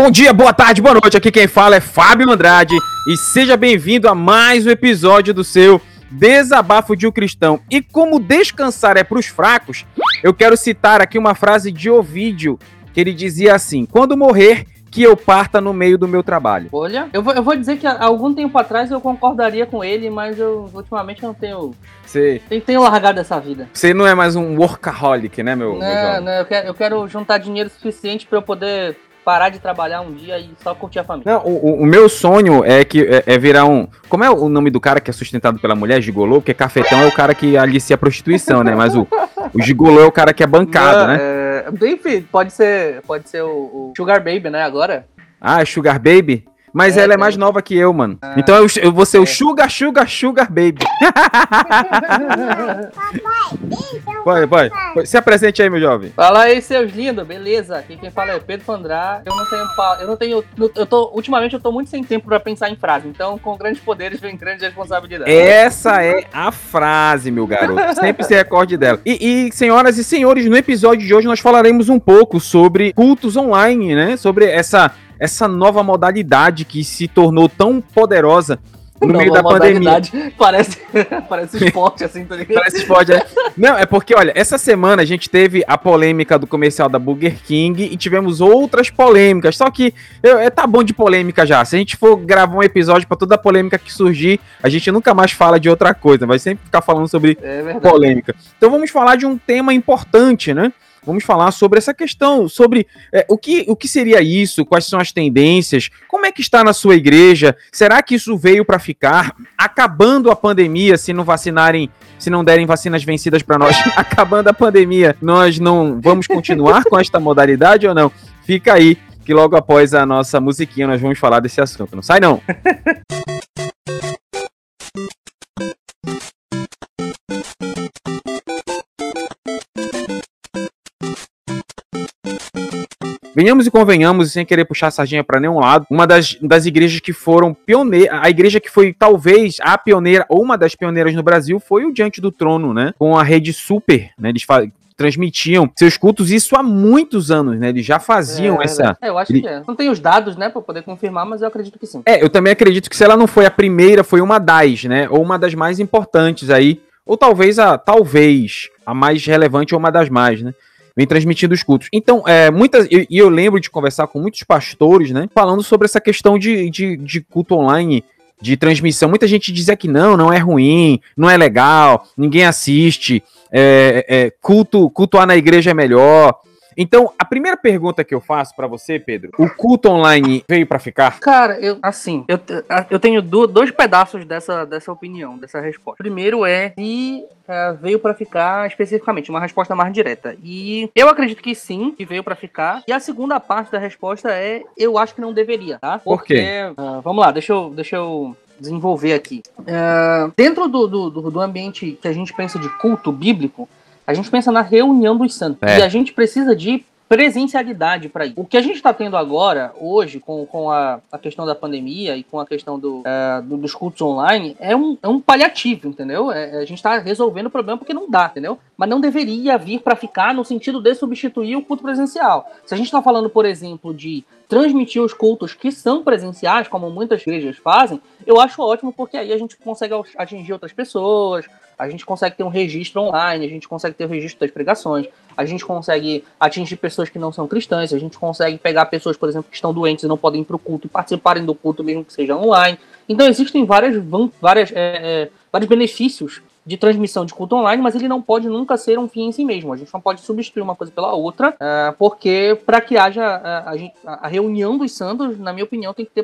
Bom dia, boa tarde, boa noite. Aqui quem fala é Fábio Andrade e seja bem-vindo a mais um episódio do seu Desabafo de um Cristão. E como descansar é para os fracos, eu quero citar aqui uma frase de Ovídio que ele dizia assim: Quando morrer, que eu parta no meio do meu trabalho. Olha, eu vou, eu vou dizer que há algum tempo atrás eu concordaria com ele, mas eu ultimamente não tenho. Você. Tenho largado essa vida. Você não é mais um workaholic, né, meu? Não, meu não, eu quero, eu quero juntar dinheiro suficiente para eu poder parar de trabalhar um dia e só curtir a família. Não, o, o meu sonho é que é, é, virar um. Como é o nome do cara que é sustentado pela mulher, gigolô? Porque cafetão é o cara que alicia a prostituição, né? Mas o, o gigolô é o cara que é bancado, Não, né? É... Enfim, pode ser, pode ser o, o Sugar Baby, né? Agora. Ah, Sugar Baby? Mas é, ela é mais nova que eu, mano. Ah, então eu, eu vou ser é. o Sugar, Sugar, Sugar Baby. vai, vai. Se apresente aí, meu jovem. Fala aí, seus lindos, beleza? Aqui quem fala é Pedro Fandrá. Eu não tenho. Eu não tenho. Eu tô, ultimamente eu tô muito sem tempo pra pensar em frase. Então, com grandes poderes vem grande responsabilidade. Essa é a frase, meu garoto. Sempre se recorde dela. E, e, senhoras e senhores, no episódio de hoje nós falaremos um pouco sobre cultos online, né? Sobre essa essa nova modalidade que se tornou tão poderosa no meio da pandemia. Parece, parece esporte, assim, tá ligado? Parece esporte, é. Não, é porque, olha, essa semana a gente teve a polêmica do comercial da Burger King e tivemos outras polêmicas. Só que eu, é, tá bom de polêmica já. Se a gente for gravar um episódio para toda a polêmica que surgir, a gente nunca mais fala de outra coisa. Vai sempre ficar falando sobre é polêmica. Então vamos falar de um tema importante, né? Vamos falar sobre essa questão, sobre é, o, que, o que seria isso, quais são as tendências, como é que está na sua igreja, será que isso veio para ficar? Acabando a pandemia, se não vacinarem, se não derem vacinas vencidas para nós, acabando a pandemia, nós não vamos continuar com esta modalidade ou não? Fica aí, que logo após a nossa musiquinha nós vamos falar desse assunto. Não sai não! Venhamos e convenhamos, sem querer puxar a sardinha para nenhum lado, uma das, das igrejas que foram pioneiras, a igreja que foi talvez a pioneira, ou uma das pioneiras no Brasil, foi o Diante do Trono, né? Com a rede Super, né? Eles transmitiam seus cultos, isso há muitos anos, né? Eles já faziam é, essa. É, eu acho que é. Não tem os dados, né, para poder confirmar, mas eu acredito que sim. É, eu também acredito que se ela não foi a primeira, foi uma das, né? Ou uma das mais importantes aí. Ou talvez a, talvez, a mais relevante ou uma das mais, né? Vem transmitindo os cultos. Então, é, muitas, e eu, eu, lembro de conversar com muitos pastores, né, falando sobre essa questão de, de, de culto online, de transmissão. Muita gente dizia que não, não é ruim, não é legal, ninguém assiste, é, é, culto, cultuar na igreja é melhor. Então, a primeira pergunta que eu faço para você, Pedro, o culto online veio para ficar? Cara, eu assim, eu, eu tenho dois pedaços dessa, dessa opinião, dessa resposta. Primeiro é se é, veio para ficar especificamente, uma resposta mais direta. E eu acredito que sim, que veio para ficar. E a segunda parte da resposta é eu acho que não deveria, tá? Porque, Por quê? Uh, vamos lá, deixa eu, deixa eu desenvolver aqui. Uh, dentro do, do, do ambiente que a gente pensa de culto bíblico, a gente pensa na reunião dos santos. É. E a gente precisa de presencialidade para isso. O que a gente está tendo agora, hoje, com, com a, a questão da pandemia e com a questão do, é, do dos cultos online, é um, é um paliativo, entendeu? É, a gente está resolvendo o problema porque não dá, entendeu? Mas não deveria vir para ficar no sentido de substituir o culto presencial. Se a gente está falando, por exemplo, de transmitir os cultos que são presenciais, como muitas igrejas fazem, eu acho ótimo porque aí a gente consegue atingir outras pessoas, a gente consegue ter um registro online, a gente consegue ter o registro das pregações, a gente consegue atingir pessoas que não são cristãs, a gente consegue pegar pessoas, por exemplo, que estão doentes e não podem ir para o culto e participarem do culto mesmo que seja online. Então existem várias, várias, é, é, vários benefícios de transmissão de culto online, mas ele não pode nunca ser um fim em si mesmo. A gente não pode substituir uma coisa pela outra, é, porque para que haja a, a, a, reunião dos santos, na minha opinião, tem que ter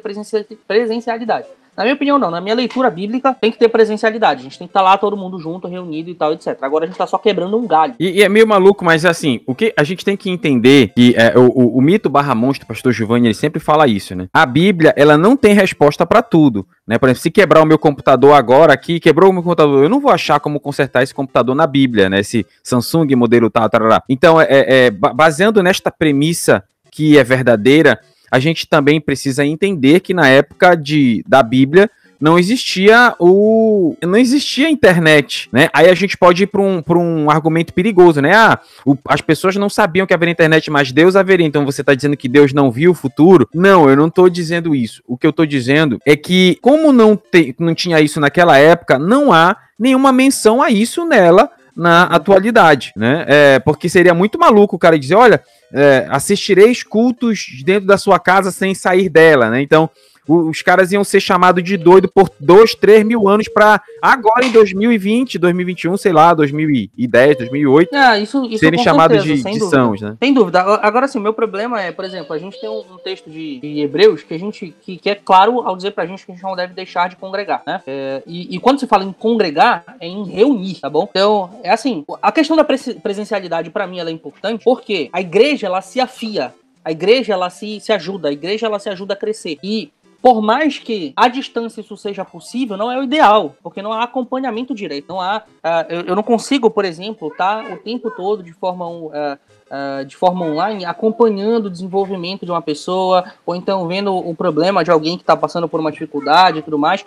presencialidade. Na minha opinião, não. Na minha leitura bíblica, tem que ter presencialidade. A gente tem que estar tá lá todo mundo junto, reunido e tal, etc. Agora a gente tá só quebrando um galho. E, e é meio maluco, mas assim, o que a gente tem que entender que é, o, o, o, mito barra monstro, pastor Giovanni, ele sempre fala isso, né? A Bíblia, ela não tem resposta para tudo. Né? Por exemplo, se quebrar o meu computador agora aqui, quebrou o meu computador, eu não vou achar como consertar esse computador na Bíblia, né? Esse Samsung modelo tal, tal. Então, é, é, baseando nesta premissa que é verdadeira, a gente também precisa entender que na época de, da Bíblia não existia o. Não existia internet, né? Aí a gente pode ir para um, um argumento perigoso, né? Ah, o, as pessoas não sabiam que haveria internet, mas Deus haveria. Então você está dizendo que Deus não viu o futuro? Não, eu não estou dizendo isso. O que eu estou dizendo é que, como não, te, não tinha isso naquela época, não há nenhuma menção a isso nela na atualidade, né? É, porque seria muito maluco o cara dizer, olha, é, assistireis cultos dentro da sua casa sem sair dela, né? Então, os caras iam ser chamados de doido por dois, três mil anos para agora em 2020, 2021, sei lá, 2010, 2008, é, isso, isso serem chamados de, de sãos, né? Sem dúvida. Agora sim, o meu problema é, por exemplo, a gente tem um, um texto de, de, Hebreus que a gente que, que, é claro ao dizer pra gente que a gente não deve deixar de congregar, né? É, e, e, quando se fala em congregar, é em reunir, tá bom? Então, é assim, a questão da presencialidade para mim ela é importante porque a igreja ela se afia a igreja ela se, se ajuda, a igreja ela se ajuda a crescer. E por mais que a distância isso seja possível, não é o ideal, porque não há acompanhamento direito. Não há, uh, eu, eu, não consigo, por exemplo, estar tá, o tempo todo de forma, uh, uh, de forma online acompanhando o desenvolvimento de uma pessoa, ou então vendo o problema de alguém que está passando por uma dificuldade e tudo mais.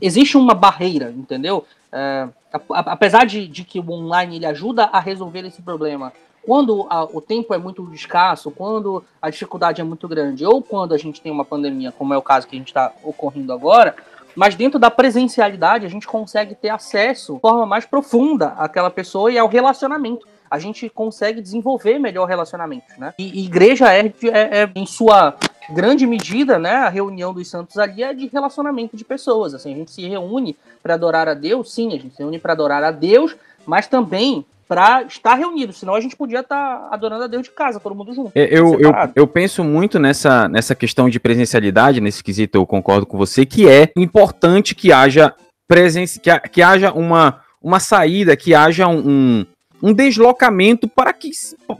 Existe uma barreira, entendeu? apesar de, de que o online ele ajuda a resolver esse problema, quando a, o tempo é muito escasso, quando a dificuldade é muito grande, ou quando a gente tem uma pandemia, como é o caso que a gente está ocorrendo agora, mas dentro da presencialidade a gente consegue ter acesso de forma mais profunda àquela pessoa e ao relacionamento. A gente consegue desenvolver melhor relacionamentos, né? E, e igreja é, é, é, em sua grande medida, né? A reunião dos santos ali é de relacionamento de pessoas. Assim, a gente se reúne para adorar a Deus, sim, a gente se reúne para adorar a Deus, mas também para estar reunido, senão a gente podia estar tá adorando a Deus de casa, todo mundo junto. É, eu, eu, eu, penso muito nessa, nessa questão de presencialidade, nesse quesito eu concordo com você, que é importante que haja presença, que, que haja uma, uma saída, que haja um, um, um deslocamento para que,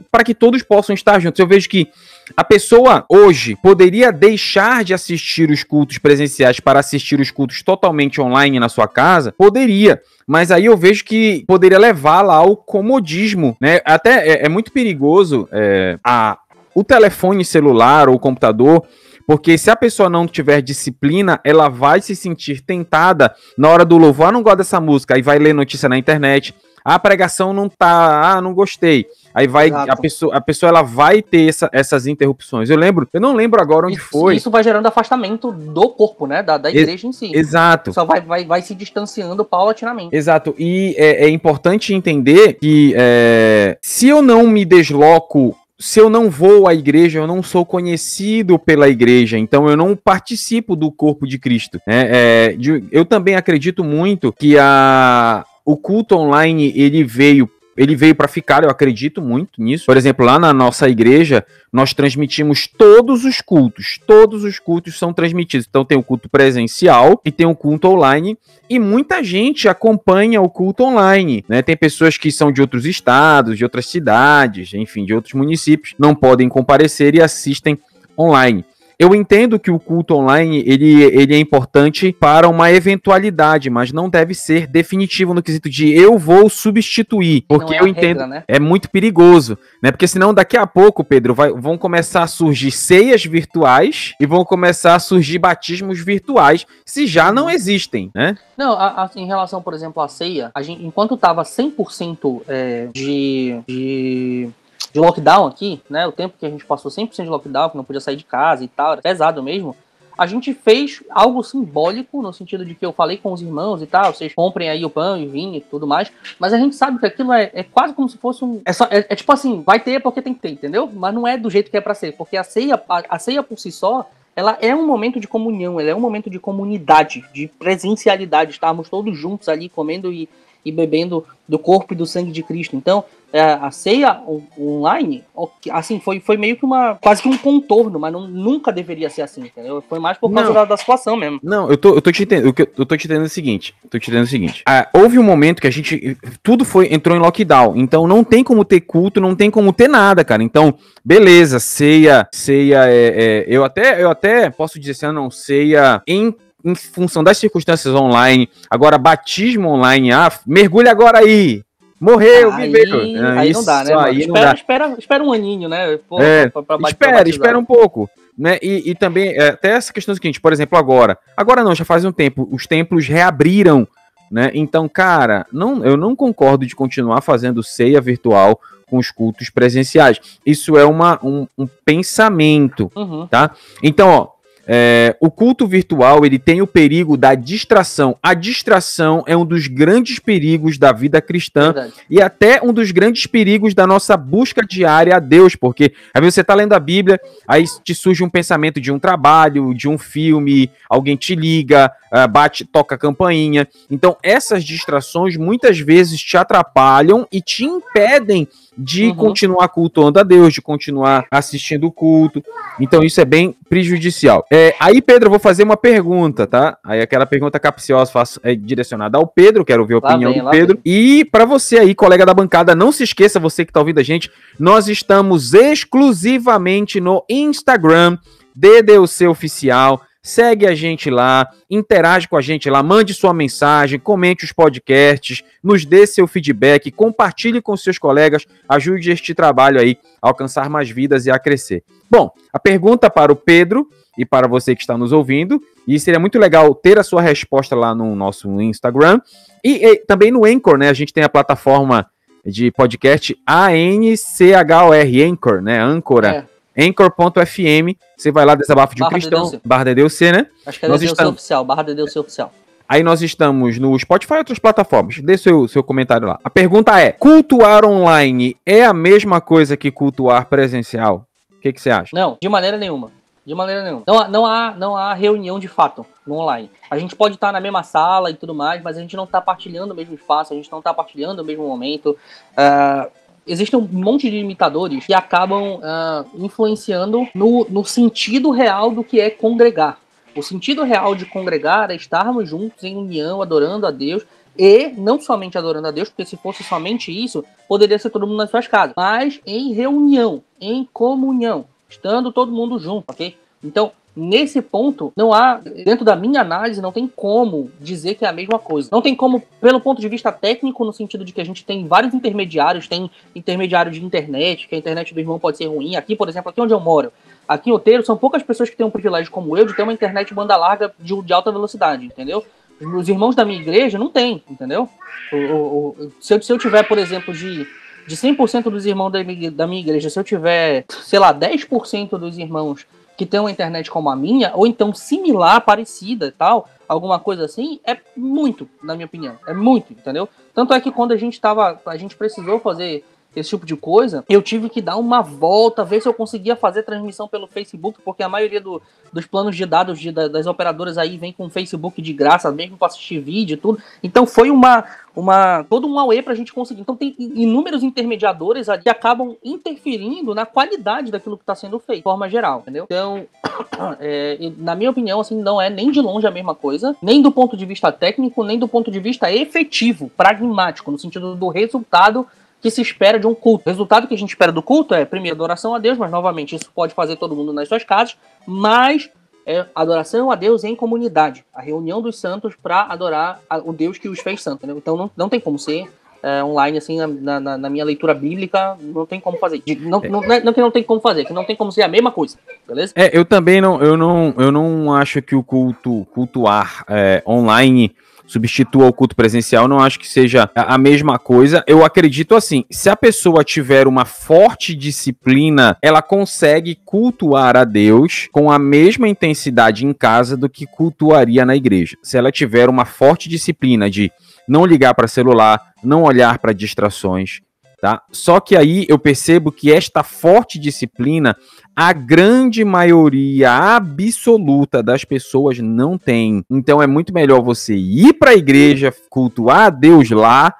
para que todos possam estar juntos. Eu vejo que a pessoa hoje poderia deixar de assistir os cultos presenciais para assistir os cultos totalmente online na sua casa? Poderia. Mas aí eu vejo que poderia levá-la ao comodismo, né? Até é, é muito perigoso é, a, o telefone celular ou o computador porque se a pessoa não tiver disciplina, ela vai se sentir tentada na hora do louvor. Ah, não gosto dessa música. Aí vai ler notícia na internet. Ah, a pregação não tá. Ah, não gostei. Aí vai a pessoa, a pessoa ela vai ter essa, essas interrupções. Eu lembro, eu não lembro agora onde isso, foi. Isso vai gerando afastamento do corpo, né? Da, da igreja em si. Exato. Só vai, vai, vai se distanciando paulatinamente. Exato. E é, é importante entender que é, se eu não me desloco se eu não vou à igreja, eu não sou conhecido pela igreja, então eu não participo do corpo de Cristo. Né? É, de, eu também acredito muito que a, o culto online ele veio ele veio para ficar, eu acredito muito nisso. Por exemplo, lá na nossa igreja, nós transmitimos todos os cultos. Todos os cultos são transmitidos. Então tem o culto presencial e tem o culto online. E muita gente acompanha o culto online. Né? Tem pessoas que são de outros estados, de outras cidades, enfim, de outros municípios, não podem comparecer e assistem online. Eu entendo que o culto online ele, ele é importante para uma eventualidade, mas não deve ser definitivo no quesito de eu vou substituir, porque é eu entendo regra, né? é muito perigoso, né? Porque senão daqui a pouco, Pedro, vai, vão começar a surgir ceias virtuais e vão começar a surgir batismos virtuais, se já não existem, né? Não, a, a, em relação, por exemplo, à ceia, gente, enquanto estava 100% é, de, de de lockdown aqui, né? O tempo que a gente passou 100% de lockdown, que não podia sair de casa e tal, era pesado mesmo. A gente fez algo simbólico, no sentido de que eu falei com os irmãos e tal, vocês comprem aí o pão e vinho e tudo mais, mas a gente sabe que aquilo é, é quase como se fosse um. É, só, é, é, tipo assim, vai ter porque tem que ter, entendeu? Mas não é do jeito que é para ser, porque a ceia, a, a ceia por si só, ela é um momento de comunhão, ela é um momento de comunidade, de presencialidade, estarmos todos juntos ali comendo e, e bebendo do corpo e do sangue de Cristo. Então, é, a ceia online, assim, foi, foi meio que uma. quase que um contorno, mas não, nunca deveria ser assim, entendeu? Foi mais por causa da, da, situação mesmo. Não, eu tô, eu tô te entendendo. Eu tô te entendendo o seguinte. Tô te entendendo o seguinte. Ah, houve um momento que a gente. Tudo foi. entrou em lockdown. Então não tem como ter culto, não tem como ter nada, cara. Então, beleza, ceia, ceia é. é eu, até, eu até posso dizer assim, não, ceia em em função das circunstâncias online, agora batismo online, ah, mergulha agora aí, Morreu, aí, viveu. aí não dá, né? Aí espera, dá. Espera, espera um aninho, né? Pô, é, pra, pra espera, espera um pouco. né? E, e também, é, até essa questão seguinte, por exemplo, agora. Agora não, já faz um tempo, os templos reabriram, né? Então, cara, não, eu não concordo de continuar fazendo ceia virtual com os cultos presenciais. Isso é uma, um, um pensamento, uhum. tá? Então, ó, é, o culto virtual ele tem o perigo da distração. A distração é um dos grandes perigos da vida cristã Verdade. e até um dos grandes perigos da nossa busca diária a Deus, porque aí você está lendo a Bíblia, aí te surge um pensamento de um trabalho, de um filme, alguém te liga, uh, bate, toca a campainha. Então essas distrações muitas vezes te atrapalham e te impedem de uhum. continuar cultuando a Deus, de continuar assistindo o culto. Então isso é bem prejudicial. É, aí, Pedro, eu vou fazer uma pergunta, tá? Aí aquela pergunta capciosa faço, é direcionada ao Pedro, quero ver a opinião do Pedro. E para você aí, colega da bancada, não se esqueça, você que tá ouvindo a gente, nós estamos exclusivamente no Instagram, DDUC Oficial. Segue a gente lá, interage com a gente lá, mande sua mensagem, comente os podcasts, nos dê seu feedback, compartilhe com seus colegas, ajude este trabalho aí a alcançar mais vidas e a crescer. Bom, a pergunta para o Pedro e para você que está nos ouvindo, e seria muito legal ter a sua resposta lá no nosso Instagram e, e também no Anchor, né? A gente tem a plataforma de podcast A-N-C-H-O-R, Anchor, né? Ancora. É Anchor.fm, você vai lá, Desabafo de um Cristão, de barra DDUC, né? Acho que é nós estamos... oficial, barra DDUC oficial. Aí nós estamos no Spotify e outras plataformas. Dê seu, seu comentário lá. A pergunta é: cultuar online é a mesma coisa que cultuar presencial? O que, que você acha? Não, de maneira nenhuma. De maneira nenhuma. Não, não, há, não há reunião de fato no online. A gente pode estar na mesma sala e tudo mais, mas a gente não está partilhando o mesmo espaço, a gente não está partilhando o mesmo momento. Uh, existem um monte de imitadores que acabam uh, influenciando no, no sentido real do que é congregar. O sentido real de congregar é estarmos juntos em união, adorando a Deus, e não somente adorando a Deus, porque se fosse somente isso, poderia ser todo mundo nas suas casas, mas em reunião, em comunhão, estando todo mundo junto, ok? Então, Nesse ponto, não há, dentro da minha análise, não tem como dizer que é a mesma coisa. Não tem como, pelo ponto de vista técnico, no sentido de que a gente tem vários intermediários, tem intermediário de internet, que a internet do irmão pode ser ruim. Aqui, por exemplo, aqui onde eu moro, aqui em Oteiro, são poucas pessoas que têm um privilégio como eu de ter uma internet banda larga de, de alta velocidade, entendeu? Os irmãos da minha igreja não tem, entendeu? O, o, o, se, eu, se eu tiver, por exemplo, de de 100% dos irmãos da minha igreja, se eu tiver, sei lá, 10% dos irmãos que tem uma internet como a minha, ou então similar, parecida e tal, alguma coisa assim, é muito, na minha opinião. É muito, entendeu? Tanto é que quando a gente tava. A gente precisou fazer esse tipo de coisa, eu tive que dar uma volta, ver se eu conseguia fazer transmissão pelo Facebook, porque a maioria do, dos planos de dados de, das operadoras aí vem com Facebook de graça, mesmo para assistir vídeo e tudo. Então foi uma, uma todo um AUE para a gente conseguir. Então tem inúmeros intermediadores ali que acabam interferindo na qualidade daquilo que está sendo feito, de forma geral, entendeu? Então, é, na minha opinião, assim, não é nem de longe a mesma coisa, nem do ponto de vista técnico, nem do ponto de vista efetivo, pragmático, no sentido do resultado que se espera de um culto. O resultado que a gente espera do culto é, primeiro, adoração a Deus, mas novamente isso pode fazer todo mundo nas suas casas, mas é adoração a Deus em comunidade, a reunião dos santos para adorar a, o Deus que os fez santos. Né? Então não, não tem como ser é, online, assim, na, na, na, minha leitura bíblica, não tem como fazer. Não, não, não, é, não que não tem como fazer, que não tem como ser a mesma coisa, beleza? É, eu também não, eu não, eu não acho que o culto, cultuar é, online substitua o culto presencial, não acho que seja a mesma coisa. Eu acredito assim, se a pessoa tiver uma forte disciplina, ela consegue cultuar a Deus com a mesma intensidade em casa do que cultuaria na igreja. Se ela tiver uma forte disciplina de não ligar para celular, não olhar para distrações, tá? Só que aí eu percebo que esta forte disciplina a grande maioria absoluta das pessoas não tem. Então é muito melhor você ir para a igreja, cultuar a Deus lá,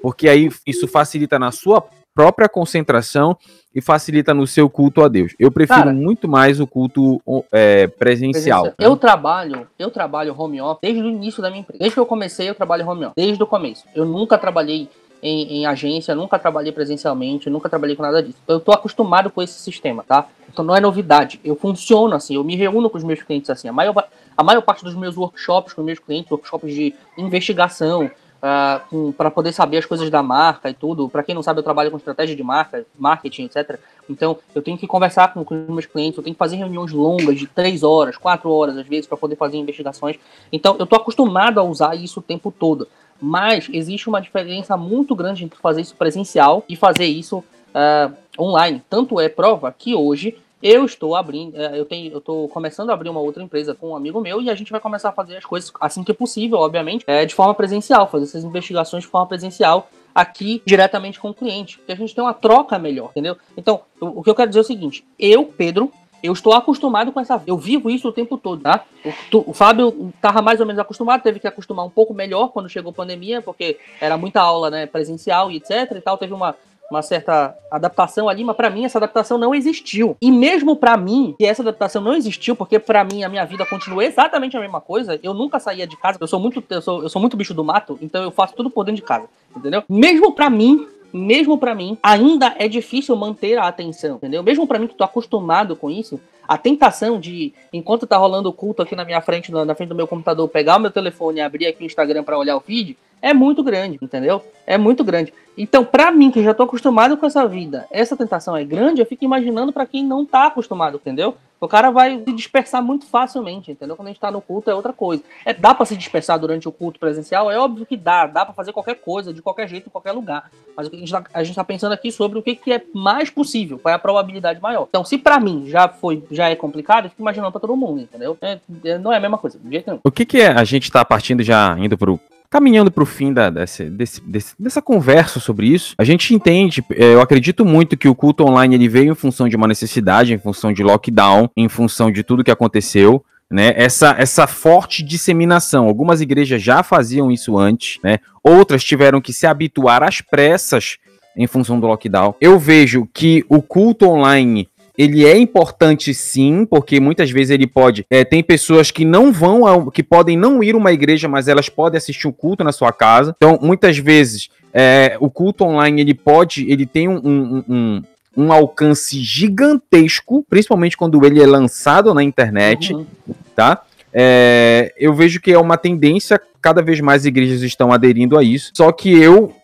porque aí isso facilita na sua própria concentração e facilita no seu culto a Deus. Eu prefiro Cara, muito mais o culto é, presencial. Né? Eu trabalho, eu trabalho home office desde o início da minha empresa. Desde que eu comecei, eu trabalho home office. Desde o começo. Eu nunca trabalhei em, em, agência, nunca trabalhei presencialmente, nunca trabalhei com nada disso. Eu tô acostumado com esse sistema, tá? Então não é novidade. Eu funciono assim, eu me reúno com os meus clientes assim. A maior, a maior parte dos meus workshops com meus clientes, workshops de investigação, uh, para poder saber as coisas da marca e tudo. Para quem não sabe, eu trabalho com estratégia de marca, marketing, etc. Então, eu tenho que conversar com, com os meus clientes, eu tenho que fazer reuniões longas de três horas, quatro horas, às vezes, para poder fazer investigações. Então, eu estou acostumado a usar isso o tempo todo. Mas existe uma diferença muito grande entre fazer isso presencial e fazer isso uh, online. Tanto é prova que hoje eu estou abrindo, é, eu tenho, eu estou começando a abrir uma outra empresa com um amigo meu e a gente vai começar a fazer as coisas assim que possível, obviamente, é, de forma presencial, fazer essas investigações de forma presencial aqui diretamente com o cliente, porque a gente tem uma troca melhor, entendeu? Então, o que eu quero dizer é o seguinte: eu, Pedro, eu estou acostumado com essa. Eu vivo isso o tempo todo, tá? O, o Fábio estava mais ou menos acostumado, teve que acostumar um pouco melhor quando chegou a pandemia, porque era muita aula né, presencial e etc. e tal. Teve uma, uma certa adaptação ali, mas para mim essa adaptação não existiu. E mesmo para mim, que essa adaptação não existiu, porque para mim a minha vida continua exatamente a mesma coisa, eu nunca saía de casa, eu sou muito eu sou, eu sou muito bicho do mato, então eu faço tudo por dentro de casa, entendeu? Mesmo para mim, mesmo para mim, ainda é difícil manter a atenção, entendeu? Mesmo para mim que tô acostumado com isso, a tentação de, enquanto tá rolando o culto aqui na minha frente, na frente do meu computador, pegar o meu telefone e abrir aqui o Instagram para olhar o feed, é muito grande, entendeu? É muito grande. Então, para mim, que já tô acostumado com essa vida, essa tentação é grande, eu fico imaginando para quem não tá acostumado, entendeu? O cara vai se dispersar muito facilmente, entendeu? Quando a gente tá no culto é outra coisa. É, dá para se dispersar durante o culto presencial? É óbvio que dá. Dá para fazer qualquer coisa, de qualquer jeito, em qualquer lugar. Mas a gente, tá, a gente tá pensando aqui sobre o que, que é mais possível, qual é a probabilidade maior. Então, se para mim já foi, já é complicado, eu fico imaginando para todo mundo, entendeu? É, é, não é a mesma coisa, de jeito nenhum. O que, que é a gente tá partindo já indo pro caminhando para o fim da, desse, desse, desse, dessa conversa sobre isso, a gente entende, é, eu acredito muito que o culto online ele veio em função de uma necessidade, em função de lockdown, em função de tudo que aconteceu. Né, essa, essa forte disseminação. Algumas igrejas já faziam isso antes, né, outras tiveram que se habituar às pressas em função do lockdown. Eu vejo que o culto online ele é importante sim, porque muitas vezes ele pode. É, tem pessoas que não vão, ao, que podem não ir a uma igreja, mas elas podem assistir um culto na sua casa. Então, muitas vezes, é, o culto online ele pode, ele tem um, um, um, um, alcance gigantesco, principalmente quando ele é lançado na internet, uhum. tá? É, eu vejo que é uma tendência, cada vez mais igrejas estão aderindo a isso. Só que eu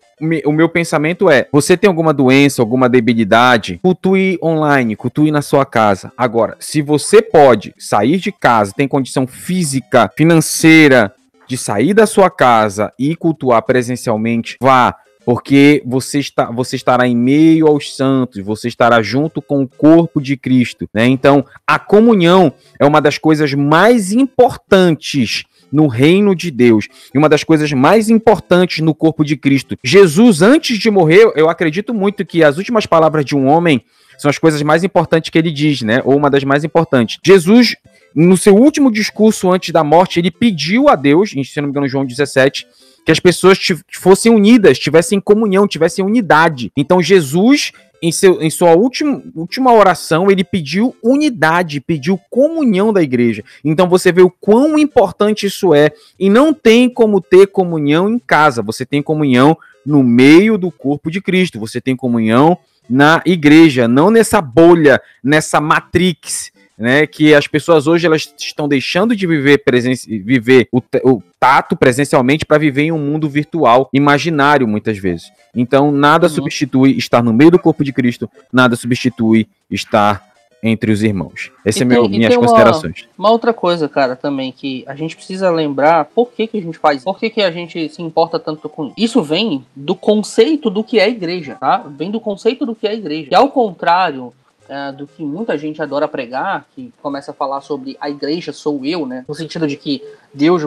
o meu pensamento é: você tem alguma doença, alguma debilidade, cultue online, cultue na sua casa. Agora, se você pode sair de casa, tem condição física, financeira de sair da sua casa e cultuar presencialmente, vá porque você, está, você estará em meio aos santos, você estará junto com o corpo de Cristo. Né? Então, a comunhão é uma das coisas mais importantes no reino de Deus. E uma das coisas mais importantes no corpo de Cristo. Jesus, antes de morrer, eu acredito muito que as últimas palavras de um homem são as coisas mais importantes que ele diz, né? Ou uma das mais importantes. Jesus, no seu último discurso antes da morte, ele pediu a Deus, se não me engano, João 17, que as pessoas fossem unidas, tivessem comunhão, tivessem unidade. Então Jesus em, seu, em sua última, última oração, ele pediu unidade, pediu comunhão da igreja. Então você vê o quão importante isso é. E não tem como ter comunhão em casa, você tem comunhão no meio do corpo de Cristo, você tem comunhão na igreja, não nessa bolha, nessa matrix né, que as pessoas hoje elas estão deixando de viver, presen viver o, o tato presencialmente para viver em um mundo virtual, imaginário muitas vezes. Então, nada uhum. substitui estar no meio do corpo de Cristo, nada substitui estar entre os irmãos. Essa é meu, minhas considerações. Uma, uma, outra coisa, cara, também que a gente precisa lembrar por que, que a gente faz, por que, que a gente se importa tanto com isso. Isso vem do conceito do que é igreja, tá? Vem do conceito do que é igreja. E ao contrário uh, do que muita gente adora pregar, que começa a falar sobre a igreja sou eu, né? No sentido de que Deus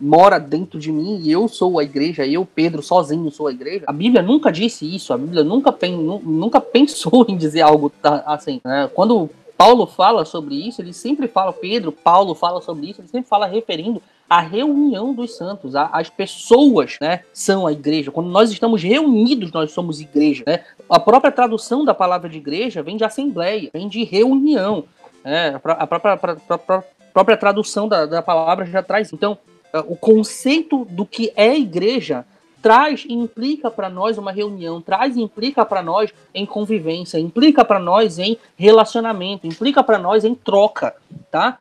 mora dentro de mim e eu sou a igreja, eu, Pedro, sozinho sou a igreja. A Bíblia nunca disse isso, a Bíblia nunca, pen, nunca pensou em dizer algo assim. Né? Quando Paulo fala sobre isso, ele sempre fala, Pedro, Paulo fala sobre isso, ele sempre fala referindo a reunião dos santos, as pessoas, né, são a igreja. Quando nós estamos reunidos, nós somos igreja, né? A própria tradução da palavra de igreja vem de assembleia, vem de reunião. Né? A, própria, a, a própria tradução da, da palavra já traz. Então, o conceito do que é igreja traz e implica para nós uma reunião, traz e implica para nós em convivência, implica para nós em relacionamento, implica para nós em troca, tá?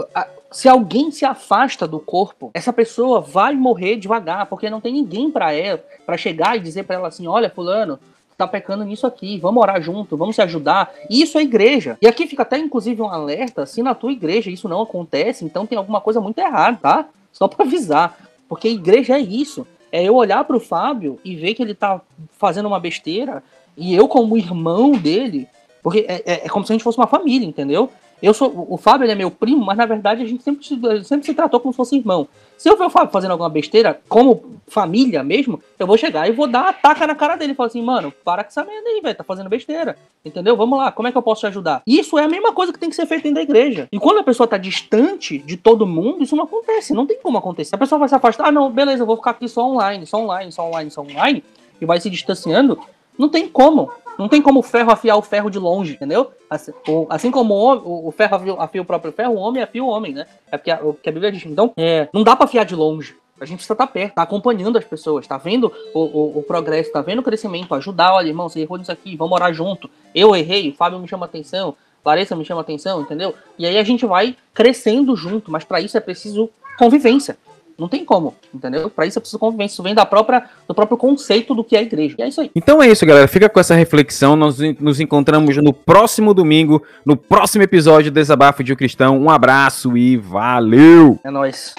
Se alguém se afasta do corpo, essa pessoa vai morrer devagar, porque não tem ninguém para ela, para chegar e dizer para ela assim, olha, fulano, tá pecando nisso aqui, vamos orar junto, vamos se ajudar. Isso é igreja. E aqui fica até inclusive um alerta, se na tua igreja isso não acontece, então tem alguma coisa muito errada, tá? Só para avisar, porque igreja é isso. É eu olhar para o Fábio e ver que ele tá fazendo uma besteira e eu como irmão dele, porque é, é, é como se a gente fosse uma família, entendeu? Eu sou o Fábio, ele é meu primo, mas na verdade a gente sempre, sempre se tratou como se fosse irmão. Se eu ver o Fábio fazendo alguma besteira, como família mesmo, eu vou chegar e vou dar a taca na cara dele falar assim, mano, para com essa merda aí, velho, tá fazendo besteira. Entendeu? Vamos lá, como é que eu posso te ajudar? Isso é a mesma coisa que tem que ser feito dentro da igreja. E quando a pessoa tá distante de todo mundo, isso não acontece, não tem como acontecer. A pessoa vai se afastar, ah, não, beleza, eu vou ficar aqui só online, só online, só online, só online, e vai se distanciando. Não tem como. Não tem como o ferro afiar o ferro de longe, entendeu? Assim, assim como o, o, ferro afia, o próprio ferro, o homem afia o homem, né? É porque a, o que a Bíblia diz. Então, é, não dá para afiar de longe. A gente precisa estar tá perto, tá acompanhando as pessoas, tá vendo o, o, o, progresso, tá vendo o crescimento, ajudar, olha, irmão, você errou nisso aqui, vamos orar junto. Eu errei, o Fábio me chama atenção, Larissa me chama atenção, entendeu? E aí a gente vai crescendo junto, mas para isso é preciso convivência. Não tem como, entendeu? Para isso é preciso convivência. Isso vem da própria, do próprio conceito do que é a igreja. E é isso aí. Então é isso, galera. Fica com essa reflexão. Nós nos encontramos no próximo domingo, no próximo episódio do Desabafo de um Cristão. Um abraço e valeu! É nóis.